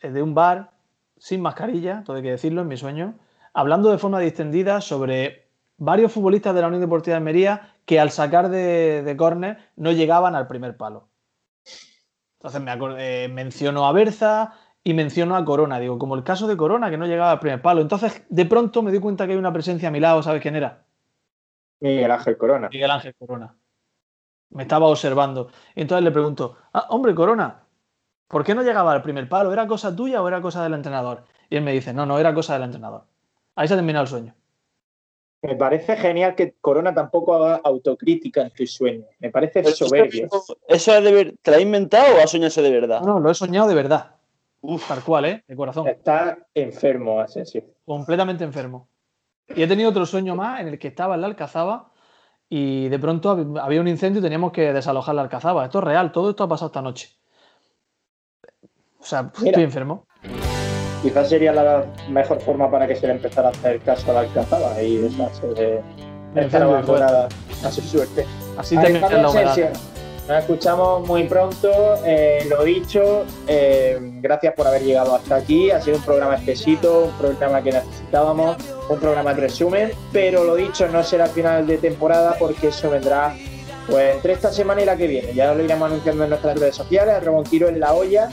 eh, de un bar sin mascarilla, todo hay que decirlo, en mi sueño, hablando de forma distendida sobre varios futbolistas de la Unión Deportiva de Almería que al sacar de, de córner no llegaban al primer palo. Entonces me acordé, menciono a Berza y menciono a Corona. Digo, como el caso de Corona, que no llegaba al primer palo. Entonces, de pronto me di cuenta que hay una presencia a mi lado. ¿Sabes quién era? Miguel Ángel Corona. Miguel Ángel Corona. Me estaba observando. Y entonces le pregunto, ah, hombre, Corona, ¿por qué no llegaba al primer palo? ¿Era cosa tuya o era cosa del entrenador? Y él me dice, no, no, era cosa del entrenador. Ahí se ha terminado el sueño. Me parece genial que Corona tampoco haga autocrítica en tu sueño. Me parece soberbio. ¿Eso, es de ver... ¿Te lo has inventado o has soñado eso de verdad? No, lo he soñado de verdad. Uf. Tal cual, ¿eh? De corazón. Está enfermo, Asensio. Completamente enfermo. Y he tenido otro sueño más en el que estaba en la Alcazaba y de pronto había un incendio y teníamos que desalojar la Alcazaba. Esto es real, todo esto ha pasado esta noche. O sea, estoy enfermo. Quizás sería la mejor forma para que se le empezara a hacer caso a la y deshacerse de estar abandonada a su suerte. Así termina la Nos escuchamos muy pronto. Eh, lo dicho, eh, gracias por haber llegado hasta aquí. Ha sido un programa espesito, un programa que necesitábamos, un programa de resumen. Pero lo dicho, no será final de temporada porque eso vendrá pues entre esta semana y la que viene. Ya lo iremos anunciando en nuestras redes sociales. Tiro en la olla.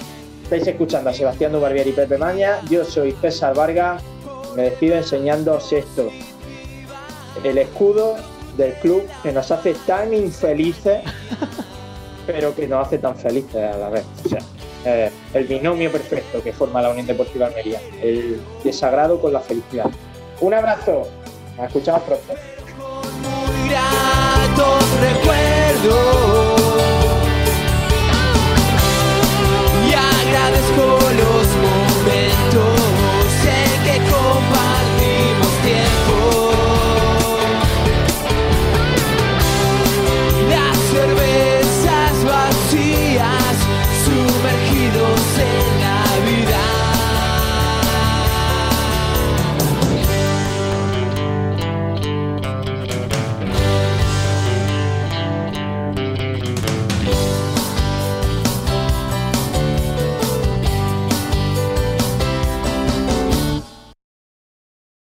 Estáis escuchando a Sebastián Dubarbier y Pepe Maña. Yo soy César Vargas. Me despido enseñándoos esto. El escudo del club que nos hace tan infelices, pero que nos hace tan felices a la vez. O sea, eh, el binomio perfecto que forma la Unión Deportiva Almería. El desagrado con la felicidad. Un abrazo. Nos escuchamos pronto. momento sé que compartir.